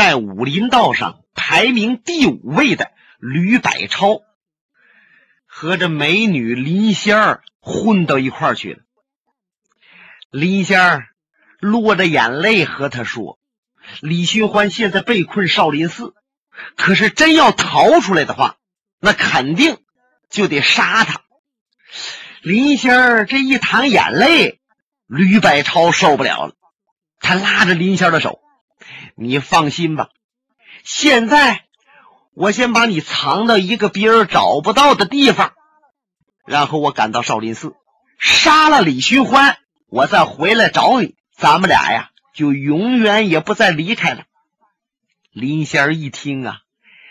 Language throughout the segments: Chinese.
在武林道上排名第五位的吕百超，和这美女林仙儿混到一块儿去了。林仙儿落着眼泪和他说：“李寻欢现在被困少林寺，可是真要逃出来的话，那肯定就得杀他。”林仙儿这一淌眼泪，吕百超受不了了，他拉着林仙儿的手：“你放心吧，现在我先把你藏到一个别人找不到的地方，然后我赶到少林寺，杀了李寻欢。”我再回来找你，咱们俩呀就永远也不再离开了。林仙儿一听啊，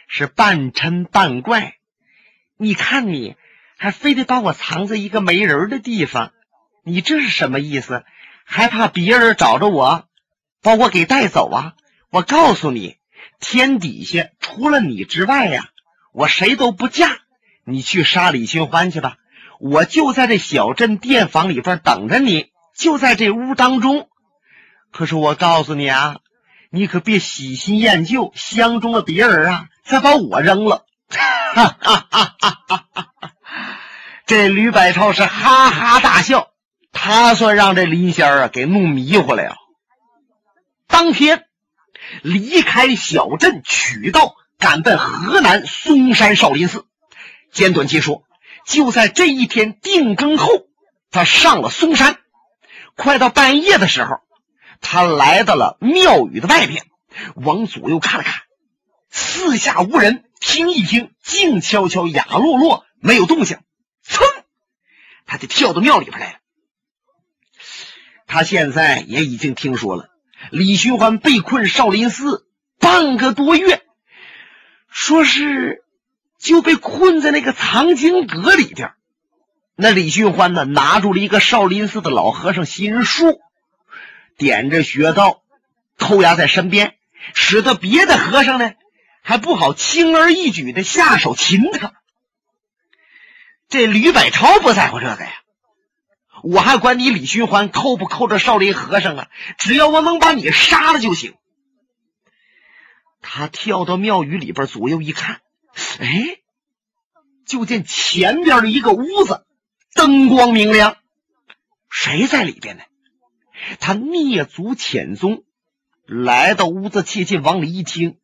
是半嗔半怪。你看你还非得把我藏在一个没人的地方，你这是什么意思？还怕别人找着我，把我给带走啊？我告诉你，天底下除了你之外呀，我谁都不嫁。你去杀李寻欢去吧，我就在这小镇店房里边等着你。就在这屋当中，可是我告诉你啊，你可别喜新厌旧，相中了别人啊，再把我扔了。哈哈哈哈哈！这吕百超是哈哈大笑，他算让这林仙儿啊给弄迷糊了呀。当天离开小镇取道，赶奔河南嵩山少林寺。简短截说，就在这一天定更后，他上了嵩山。快到半夜的时候，他来到了庙宇的外边，往左右看了看，四下无人。听一听，静悄悄，雅落落，没有动静。噌，他就跳到庙里边来了。他现在也已经听说了，李寻欢被困少林寺半个多月，说是就被困在那个藏经阁里边。那李寻欢呢，拿住了一个少林寺的老和尚心术，点着穴道，扣押在身边，使得别的和尚呢还不好轻而易举的下手擒他。这吕百超不在乎这个呀，我还管你李寻欢扣不扣这少林和尚啊？只要我能把你杀了就行。他跳到庙宇里边，左右一看，哎，就见前边的一个屋子。灯光明亮，谁在里边呢？他蹑足潜踪，来到屋子切近，往里一听，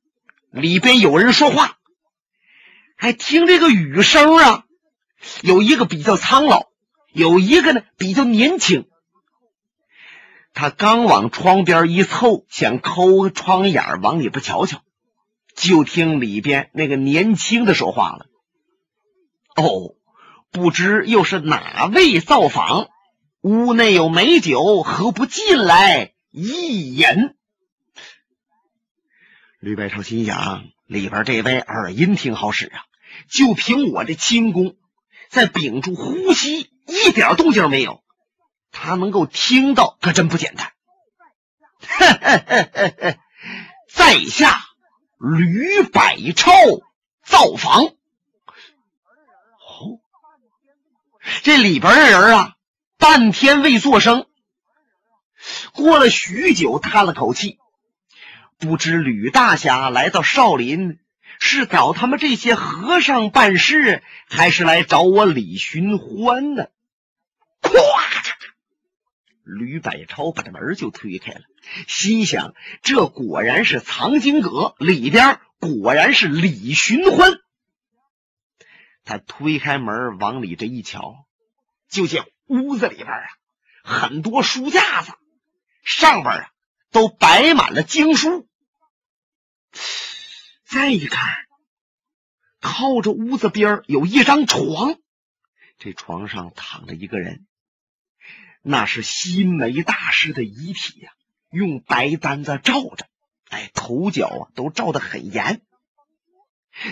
里边有人说话，还听这个语声啊。有一个比较苍老，有一个呢比较年轻。他刚往窗边一凑，想抠窗眼往里边瞧瞧，就听里边那个年轻的说话了：“哦。”不知又是哪位造访？屋内有美酒，何不进来一饮？吕百超心想：里边这位耳音挺好使啊，就凭我这轻功，在屏住呼吸，一点动静没有，他能够听到，可真不简单。在下吕百超造访。这里边的人啊，半天未作声。过了许久，叹了口气，不知吕大侠来到少林是找他们这些和尚办事，还是来找我李寻欢呢？咵嚓！吕百超把这门就推开了，心想：这果然是藏经阁里边，果然是李寻欢。他推开门往里这一瞧，就见屋子里边啊，很多书架子，上边啊都摆满了经书。再一看，靠着屋子边有一张床，这床上躺着一个人，那是西梅大师的遗体呀，用白单子罩着，哎，头脚啊都罩得很严。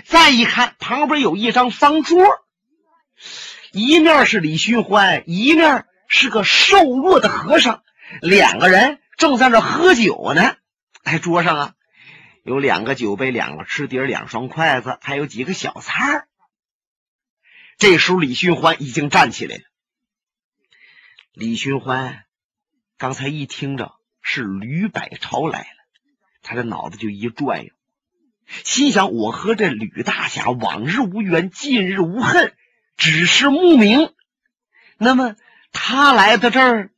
再一看，旁边有一张方桌，一面是李寻欢，一面是个瘦弱的和尚，两个人正在那喝酒呢。哎，桌上啊有两个酒杯、两个吃碟、两双筷子，还有几个小菜这时候，李寻欢已经站起来了。李寻欢刚才一听着是吕百超来了，他这脑子就一转呀，心想：我和这吕大侠往日无冤，近日无恨，只是慕名。那么他来到这儿，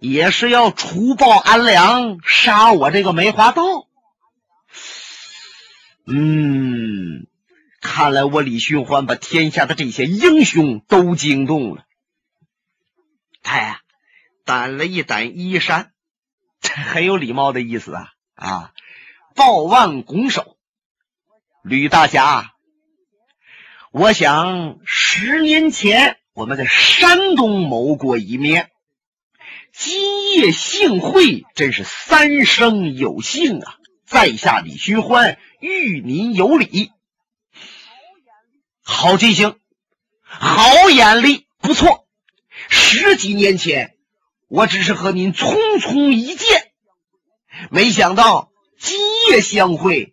也是要除暴安良，杀我这个梅花道。嗯，看来我李寻欢把天下的这些英雄都惊动了。他呀，掸了一掸衣衫，很有礼貌的意思啊啊！抱腕拱手，吕大侠，我想十年前我们在山东谋过一面，今夜幸会，真是三生有幸啊！在下李寻欢。遇您有礼，好记性，好眼力，不错。十几年前，我只是和您匆匆一见，没想到今夜相会，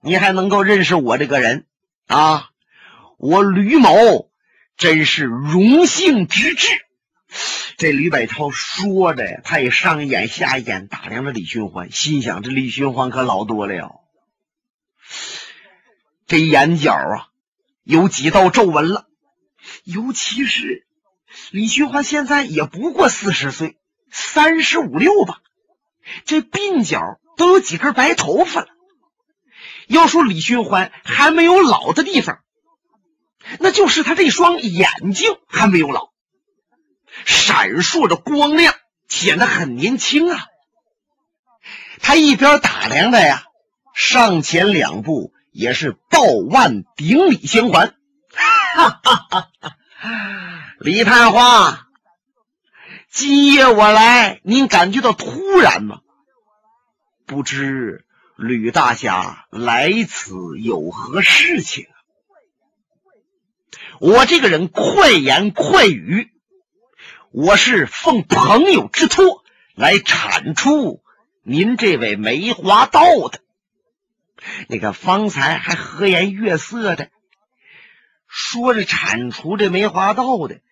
你还能够认识我这个人啊！我吕某真是荣幸之至。这吕百超说着，他也上眼下眼打量着李寻欢，心想：这李寻欢可老多了。这眼角啊，有几道皱纹了。尤其是李寻欢现在也不过四十岁，三十五六吧。这鬓角都有几根白头发了。要说李寻欢还没有老的地方，那就是他这双眼睛还没有老，闪烁着光亮，显得很年轻啊。他一边打量着呀，上前两步。也是抱腕顶礼相还，李探花，今夜我来，您感觉到突然吗？不知吕大侠来此有何事情？我这个人快言快语，我是奉朋友之托来铲除您这位梅花道的。那个方才还和颜悦色的说着铲除这梅花道的，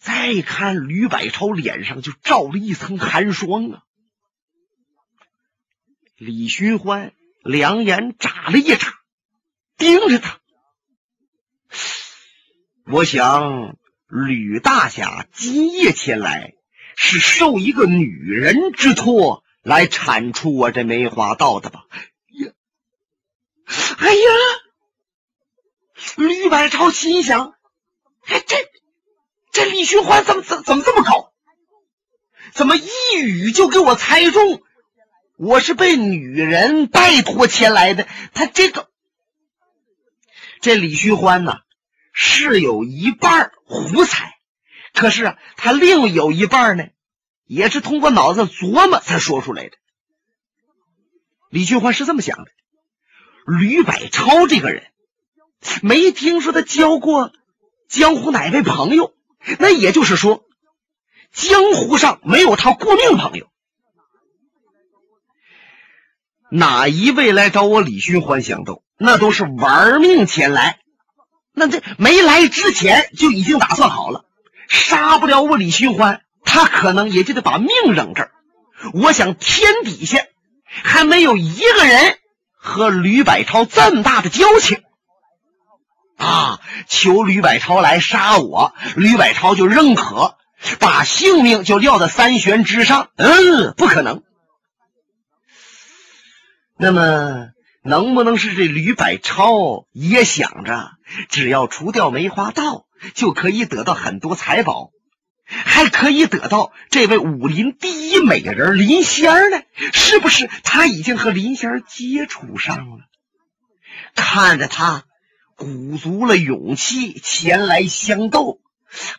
再看吕百超脸上就罩了一层寒霜啊！李寻欢两眼眨了一眨，盯着他。我想吕大侠今夜前来，是受一个女人之托来铲除我这梅花道的吧？呀哎呀！吕百超心想：“哎，这这李寻欢怎么怎怎么这么高？怎么一语就给我猜中？我是被女人拜托前来的。他这个这李寻欢呢，是有一半胡猜，可是啊，他另有一半呢，也是通过脑子琢磨才说出来的。李寻欢是这么想的。”吕百超这个人，没听说他交过江湖哪位朋友，那也就是说，江湖上没有他过命朋友。哪一位来找我李寻欢相斗，那都是玩命前来。那这没来之前就已经打算好了，杀不了我李寻欢，他可能也就得把命扔这儿。我想天底下还没有一个人。和吕百超这么大的交情啊！求吕百超来杀我，吕百超就认可，把性命就撂在三悬之上。嗯，不可能。那么，能不能是这吕百超也想着，只要除掉梅花道，就可以得到很多财宝？还可以得到这位武林第一美人林仙儿呢？是不是他已经和林仙儿接触上了？看着他鼓足了勇气前来相斗，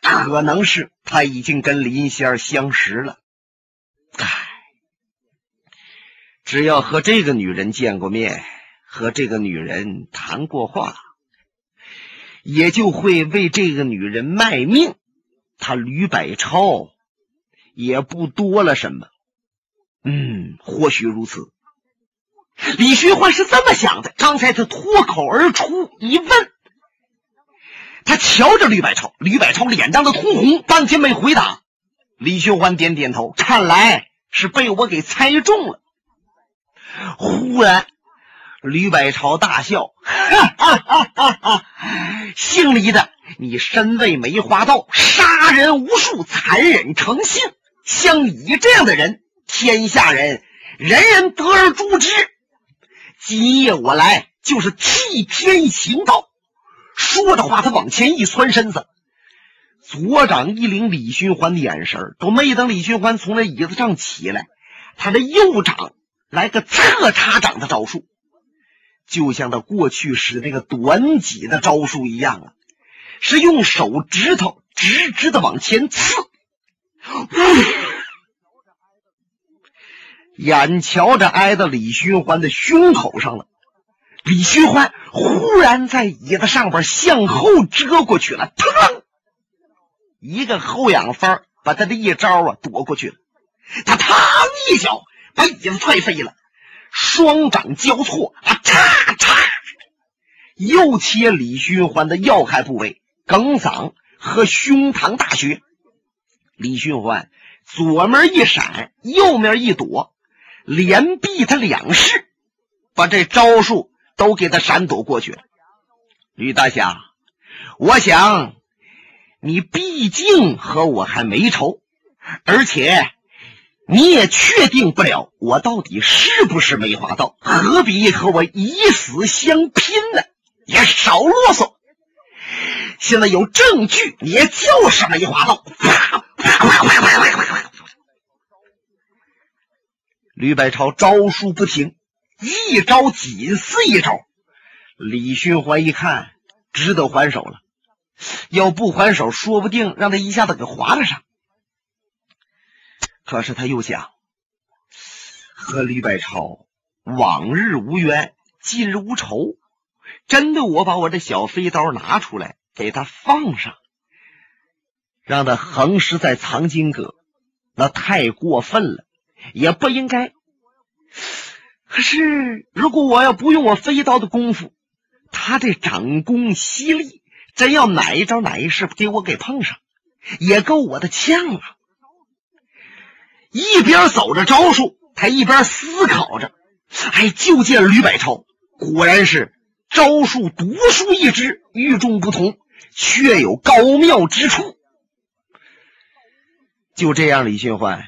可能是他已经跟林仙儿相识了。唉，只要和这个女人见过面，和这个女人谈过话，也就会为这个女人卖命。他吕百超也不多了什么，嗯，或许如此。李寻欢是这么想的。刚才他脱口而出一问，他瞧着吕百超，吕百超脸涨得通红，半天没回答。李寻欢点点头，看来是被我给猜中了。忽然，吕百超大笑：“哈哈哈哈哈！姓李的，你身为梅花道，杀人无数，残忍成性。像你这样的人，天下人人人得而诛之。今夜我来，就是替天行道。”说着话，他往前一窜身子，左掌一领李寻欢的眼神都没等李寻欢从那椅子上起来，他的右掌来个侧插掌的招数，就像他过去使那个短戟的招数一样啊，是用手指头直直的往前刺。眼瞧着挨到李寻欢的胸口上了。李寻欢忽然在椅子上边向后折过去了，腾，一个后仰翻把他的一招啊躲过去了。他嘡一脚把椅子踹飞了，双掌交错啊，又切李寻欢的要害部位梗嗓和胸膛大穴。李寻欢左面一闪，右面一躲，连避他两式，把这招数。都给他闪躲过去了，吕大侠，我想你毕竟和我还没仇，而且你也确定不了我到底是不是梅花道，何必和我以死相拼呢？也少啰嗦，现在有证据，你就是梅花道。啪啪啪啪啪啪啪！吕百超招数不停。一招紧似一招，李寻欢一看，只得还手了。要不还手，说不定让他一下子给划了上。可是他又想，和吕百超往日无冤，近日无仇，真的我把我这小飞刀拿出来给他放上，让他横尸在藏经阁，那太过分了，也不应该。可是，如果我要不用我飞刀的功夫，他这掌功犀利，真要哪一招哪一式给我给碰上，也够我的呛啊！一边走着招数，他一边思考着。哎，就见吕百超果然是招数独树一帜，与众不同，却有高妙之处。就这样，李寻欢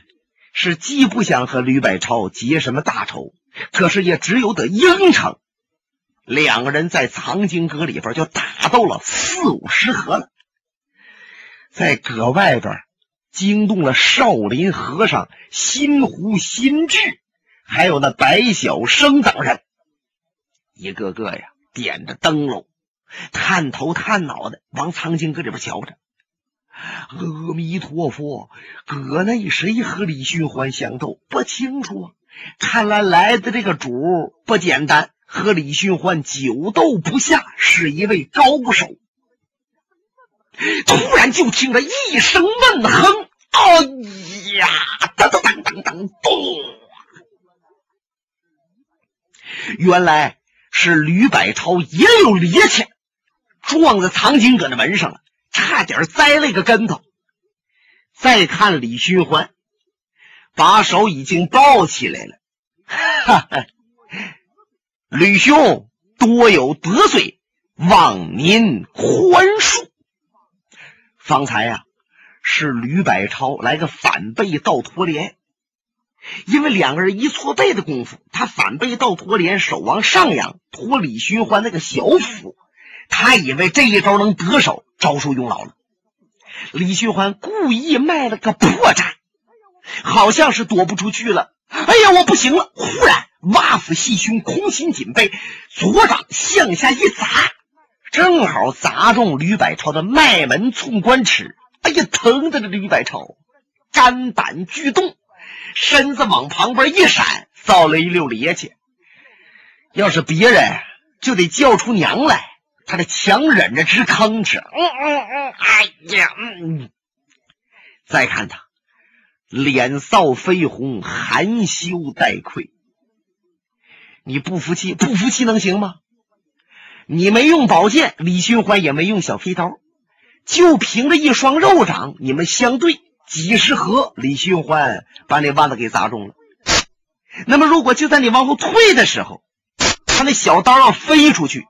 是既不想和吕百超结什么大仇。可是也只有得应承，两个人在藏经阁里边就打斗了四五十合了，在阁外边惊动了少林和尚心湖心智，还有那白小生等人，一个个呀点着灯笼，探头探脑的往藏经阁里边瞧着。阿弥陀佛，阁内谁和李寻欢相斗？不清楚啊。看来来的这个主不简单，和李寻欢久斗不下，是一位高手。突然就听着一声闷哼，哎呀，噔噔噔噔噔，咚！原来是吕百超也有趔趄，撞在藏经阁的门上了，差点栽了一个跟头。再看李寻欢。把手已经抱起来了，哈哈！吕兄多有得罪，望您宽恕。方才呀，是吕百超来个反背倒拖连，因为两个人一错背的功夫，他反背倒拖连，手往上扬，托李寻欢那个小腹，他以为这一招能得手，招数用老了。李寻欢故意卖了个破绽。好像是躲不出去了。哎呀，我不行了！忽然，挖腹细胸，空心紧背，左掌向下一砸，正好砸中吕百超的脉门寸关尺。哎呀，疼的这吕百超肝胆俱动，身子往旁边一闪，造了一溜趔趄。要是别人，就得叫出娘来。他这强忍着直吭哧。嗯嗯嗯，哎呀，嗯。再看他。脸扫绯红，含羞带愧。你不服气？不服气能行吗？你没用宝剑，李寻欢也没用小飞刀，就凭着一双肉掌，你们相对几十合，李寻欢把那腕子给砸中了。那么如果就在你往后退的时候，他那小刀要飞出去，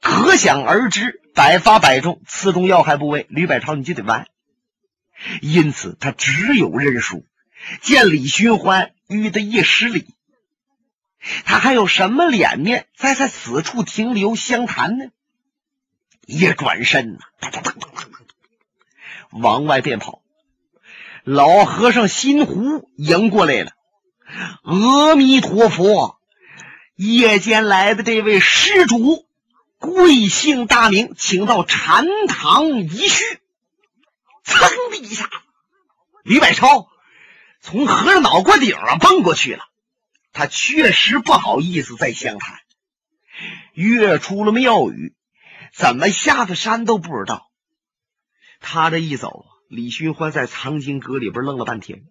可想而知，百发百中，刺中要害部位，吕百超你就得完。因此，他只有认输。见李寻欢遇得一失礼，他还有什么脸面在在此处停留相谈呢？一转身，哒哒哒哒哒，往外便跑。老和尚心湖迎过来了，阿弥陀佛！夜间来的这位施主，贵姓大名？请到禅堂一叙。噌的一下，李百超从和尚脑瓜顶上蹦过去了。他确实不好意思再相谈。跃出了庙宇，怎么下的山都不知道。他这一走。李寻欢在藏经阁里边愣了半天，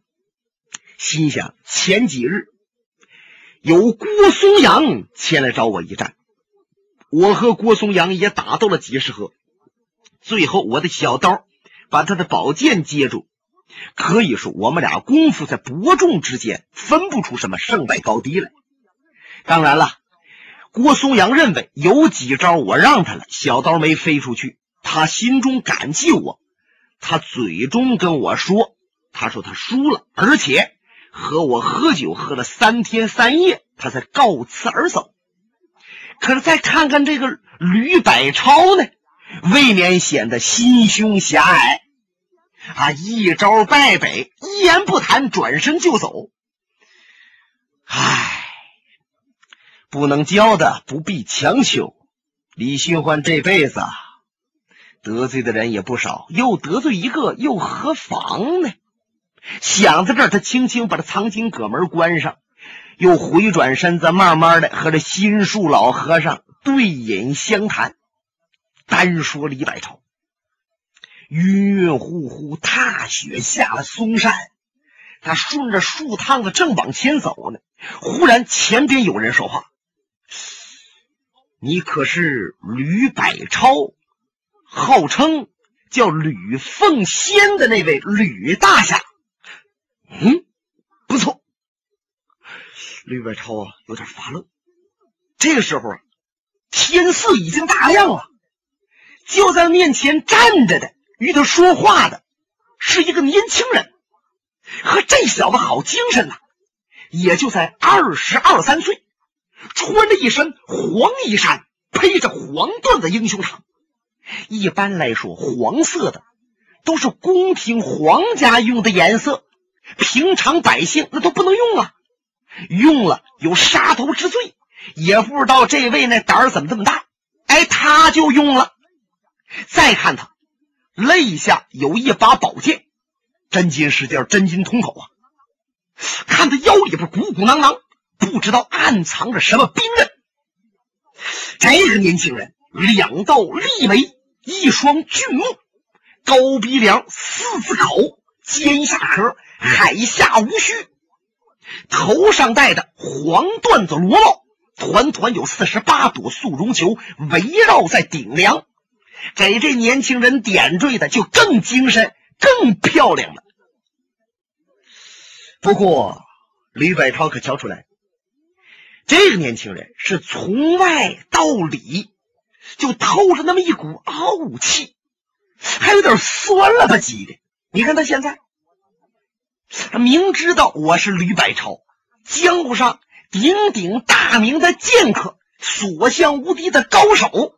心想：前几日有郭松阳前来找我一战，我和郭松阳也打斗了几十合，最后我的小刀把他的宝剑接住。可以说，我们俩功夫在伯仲之间，分不出什么胜败高低来。当然了，郭松阳认为有几招我让他了，小刀没飞出去，他心中感激我。他嘴中跟我说：“他说他输了，而且和我喝酒喝了三天三夜，他才告辞而走。可是再看看这个吕百超呢，未免显得心胸狭隘啊！一招败北，一言不谈，转身就走。唉，不能教的不必强求。李寻欢这辈子。”得罪的人也不少，又得罪一个，又何妨呢？想到这儿，他轻轻把这藏经阁门关上，又回转身子，慢慢的和这心术老和尚对饮相谈。单说李百超，晕晕乎乎，踏雪下了嵩山，他顺着树趟子正往前走呢，忽然前边有人说话：“你可是吕百超？”号称叫吕奉先的那位吕大侠，嗯，不错。吕百超啊，有点发愣。这个时候啊，天色已经大亮了，就在面前站着的，与他说话的是一个年轻人，和这小子好精神呐，也就在二十二三岁，穿着一身黄衣衫，披着黄缎的英雄裳。一般来说，黄色的都是宫廷皇家用的颜色，平常百姓那都不能用啊，用了有杀头之罪。也不知道这位那胆儿怎么这么大，哎，他就用了。再看他肋下有一把宝剑，真金实件，真金通口啊。看他腰里边鼓鼓囊囊，不知道暗藏着什么兵刃。这个年轻人两道利眉。一双俊目，高鼻梁，四字口，尖下颏，海下无须，头上戴的黄缎子罗帽，团团有四十八朵素绒球围绕在顶梁，给这年轻人点缀的就更精神、更漂亮了。不过，李百超可瞧出来，这个年轻人是从外到里。就透着那么一股傲气，还有点酸了吧唧的。你看他现在，他明知道我是吕百超，江湖上鼎鼎大名的剑客，所向无敌的高手。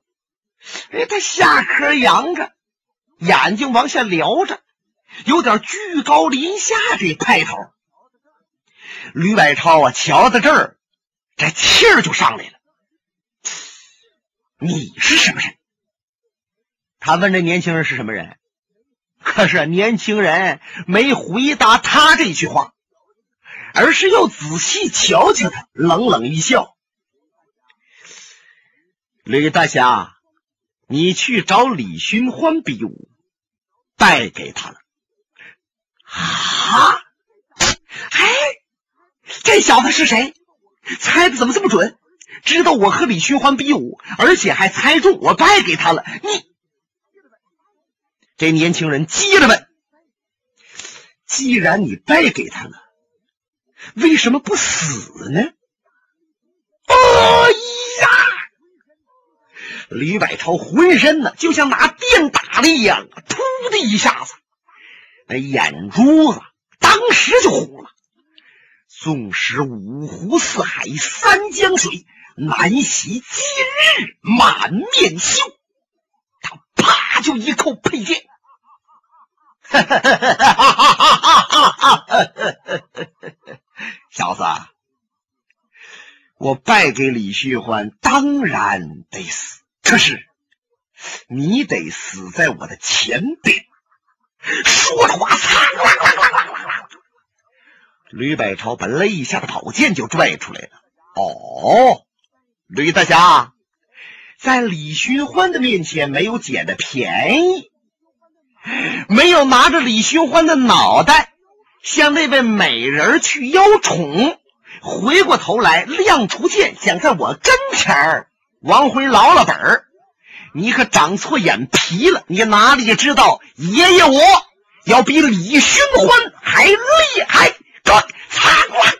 哎，他下颏扬着，眼睛往下撩着，有点居高临下这派头。吕百超啊，瞧到这儿，这气儿就上来了。你是什么人？他问这年轻人是什么人，可是年轻人没回答他这句话，而是又仔细瞧瞧他，冷冷一笑：“吕大侠，你去找李寻欢比武，败给他了。”啊！哎，这小子是谁？猜的怎么这么准？知道我和李寻欢比武，而且还猜中我败给他了。你这年轻人接着问：“既然你败给他了，为什么不死呢？哎呀！李百超浑身呢就像拿电打的一样，噗的一下子，那眼珠子当时就红了。纵使五湖四海三江水，难洗今日满面羞。他啪就一扣佩剑，小子，我败给李旭欢，当然得死。可是，你得死在我的前边。说着话，擦！吕百超把肋下的宝剑就拽出来了。哦，吕大侠，在李寻欢的面前没有捡的便宜，没有拿着李寻欢的脑袋向那位美人去邀宠，回过头来亮出剑，想在我跟前儿。王辉捞了本儿，你可长错眼皮了！你哪里知道爷爷我要比李寻欢还厉害？对，擦过来！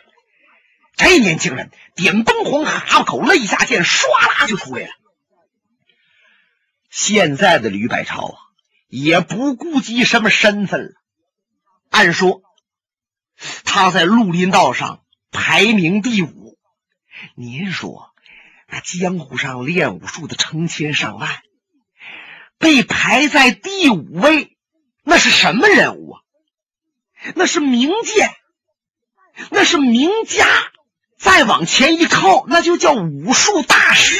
这年轻人点崩红哈巴口，肋下剑唰啦就出来了。现在的吕百超啊，也不顾及什么身份了。按说他在绿林道上排名第五，您说？那江湖上练武术的成千上万，被排在第五位，那是什么人物啊？那是名剑，那是名家。再往前一靠，那就叫武术大师。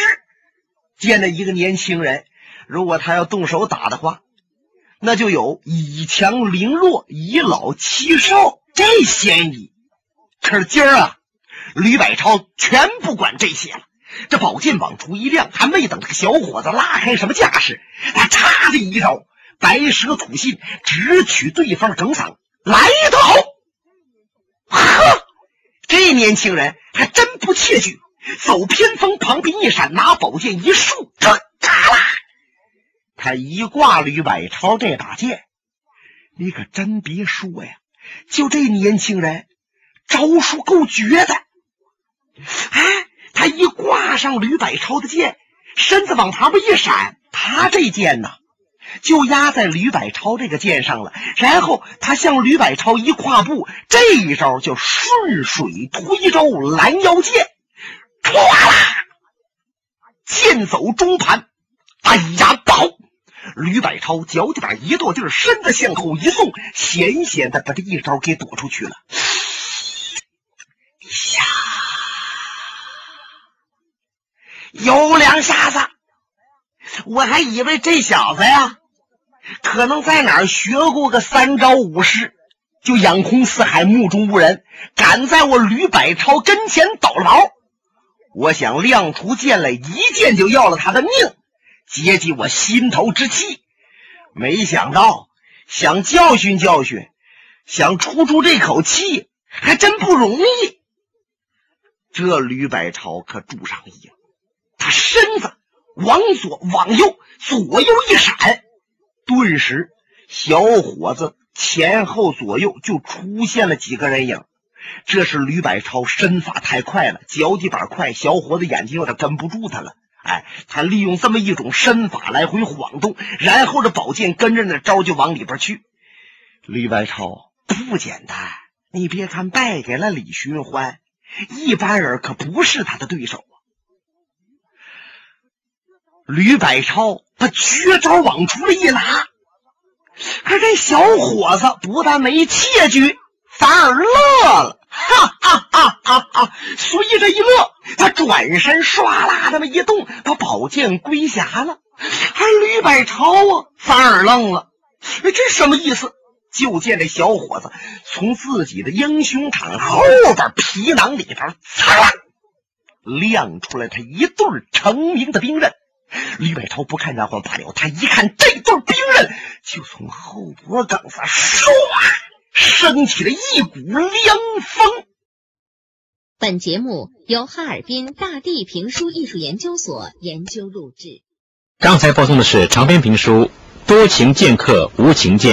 见了一个年轻人，如果他要动手打的话，那就有以强凌弱、以老欺少这嫌疑。可是今儿啊，吕百超全不管这些了。这宝剑往出一亮，还没等这个小伙子拉开什么架势，他嚓的一招，白蛇吐信，直取对方整嗓，来得好！年轻人还真不怯惧，走偏锋旁边一闪，拿宝剑一竖，嚓啦！他一挂吕百超这把剑，你可真别说呀，就这年轻人招数够绝的，哎。他一挂上吕百超的剑，身子往旁边一闪，他这剑呢，就压在吕百超这个剑上了。然后他向吕百超一跨步，这一招叫顺水推舟拦腰剑，唰啦，剑走中盘，哎呀，不好！吕百超脚底板一跺地身子向后一送，险险的把这一招给躲出去了。呀！有两下子，我还以为这小子呀，可能在哪儿学过个三招五式，就眼空四海，目中无人，敢在我吕百超跟前抖牢。我想亮出剑来，一剑就要了他的命，解解我心头之气。没想到，想教训教训，想出出这口气，还真不容易。这吕百超可住上意了。他身子往左往右，左右一闪，顿时小伙子前后左右就出现了几个人影。这是吕百超身法太快了，脚底板快，小伙子眼睛有点跟不住他了。哎，他利用这么一种身法来回晃动，然后这宝剑跟着那招就往里边去。吕百超不简单，你别看败给了李寻欢，一般人可不是他的对手。吕百超把绝招往出来一拿，可这小伙子不但没怯惧，反而乐了，哈哈哈哈哈！随着一乐，他转身唰啦那么一动，把宝剑归匣了。而吕百超啊，反而愣了，这什么意思？就见这小伙子从自己的英雄场后边皮囊里边，擦，亮出来他一对成名的兵刃。吕百超不看然后罢了，他一看这对兵刃，就从后脖梗子唰升起了一股凉风。本节目由哈尔滨大地评书艺术研究所研究录制。刚才播送的是长篇评书《多情剑客无情剑》。